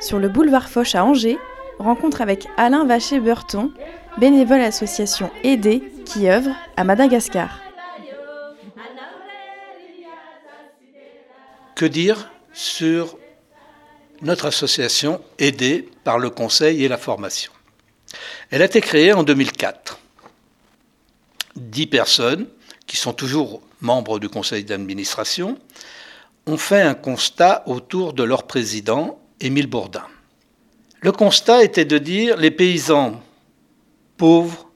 Sur le boulevard Foch à Angers, rencontre avec Alain Vacher-Burton, bénévole association Aidé qui œuvre à Madagascar. Que dire sur notre association aidée par le conseil et la formation? Elle a été créée en 2004. Dix personnes, qui sont toujours membres du conseil d'administration, ont fait un constat autour de leur président, Émile Bourdin. Le constat était de dire les paysans pauvres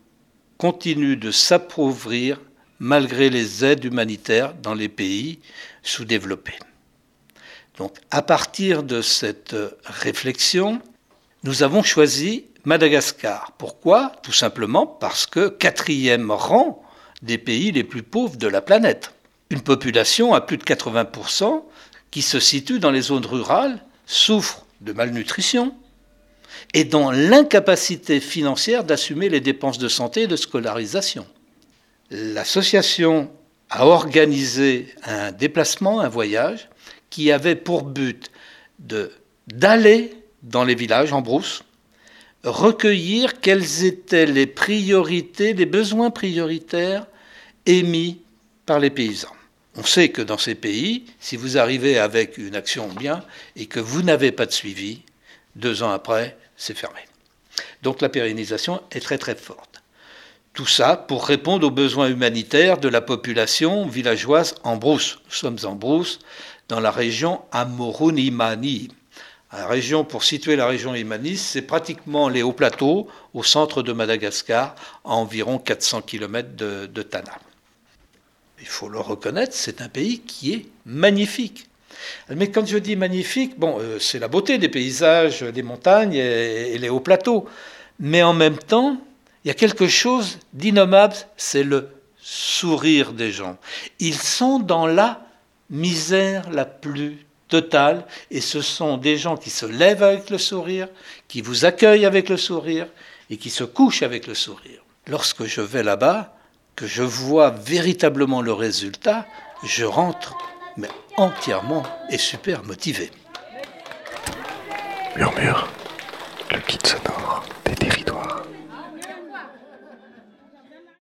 continuent de s'appauvrir malgré les aides humanitaires dans les pays sous-développés. Donc à partir de cette réflexion, nous avons choisi Madagascar. Pourquoi? Tout simplement parce que quatrième rang des pays les plus pauvres de la planète. Une population à plus de 80% qui se situe dans les zones rurales souffre de malnutrition et dans l'incapacité financière d'assumer les dépenses de santé et de scolarisation. L'association a organisé un déplacement, un voyage, qui avait pour but d'aller dans les villages en brousse, recueillir quelles étaient les priorités, les besoins prioritaires émis par les paysans. On sait que dans ces pays, si vous arrivez avec une action bien et que vous n'avez pas de suivi, deux ans après, c'est fermé. Donc la pérennisation est très très forte. Tout ça pour répondre aux besoins humanitaires de la population villageoise en brousse. Nous sommes en brousse dans la région Amorunimani. La région, pour situer la région Imani, c'est pratiquement les hauts plateaux au centre de Madagascar, à environ 400 km de, de Tana. Il faut le reconnaître, c'est un pays qui est magnifique. Mais quand je dis magnifique, bon, euh, c'est la beauté des paysages, des montagnes et, les hauts plateaux. Mais en même temps, il y a quelque chose d'innommable, c'est le sourire des gens. Ils sont dans la misère la plus totale et ce sont des gens qui se lèvent avec le sourire, qui vous accueillent avec le sourire et qui se couchent avec le sourire. Lorsque je vais là-bas, que je vois véritablement le résultat, je rentre mais entièrement et super motivé. Murmure, le kit sonore des territoires.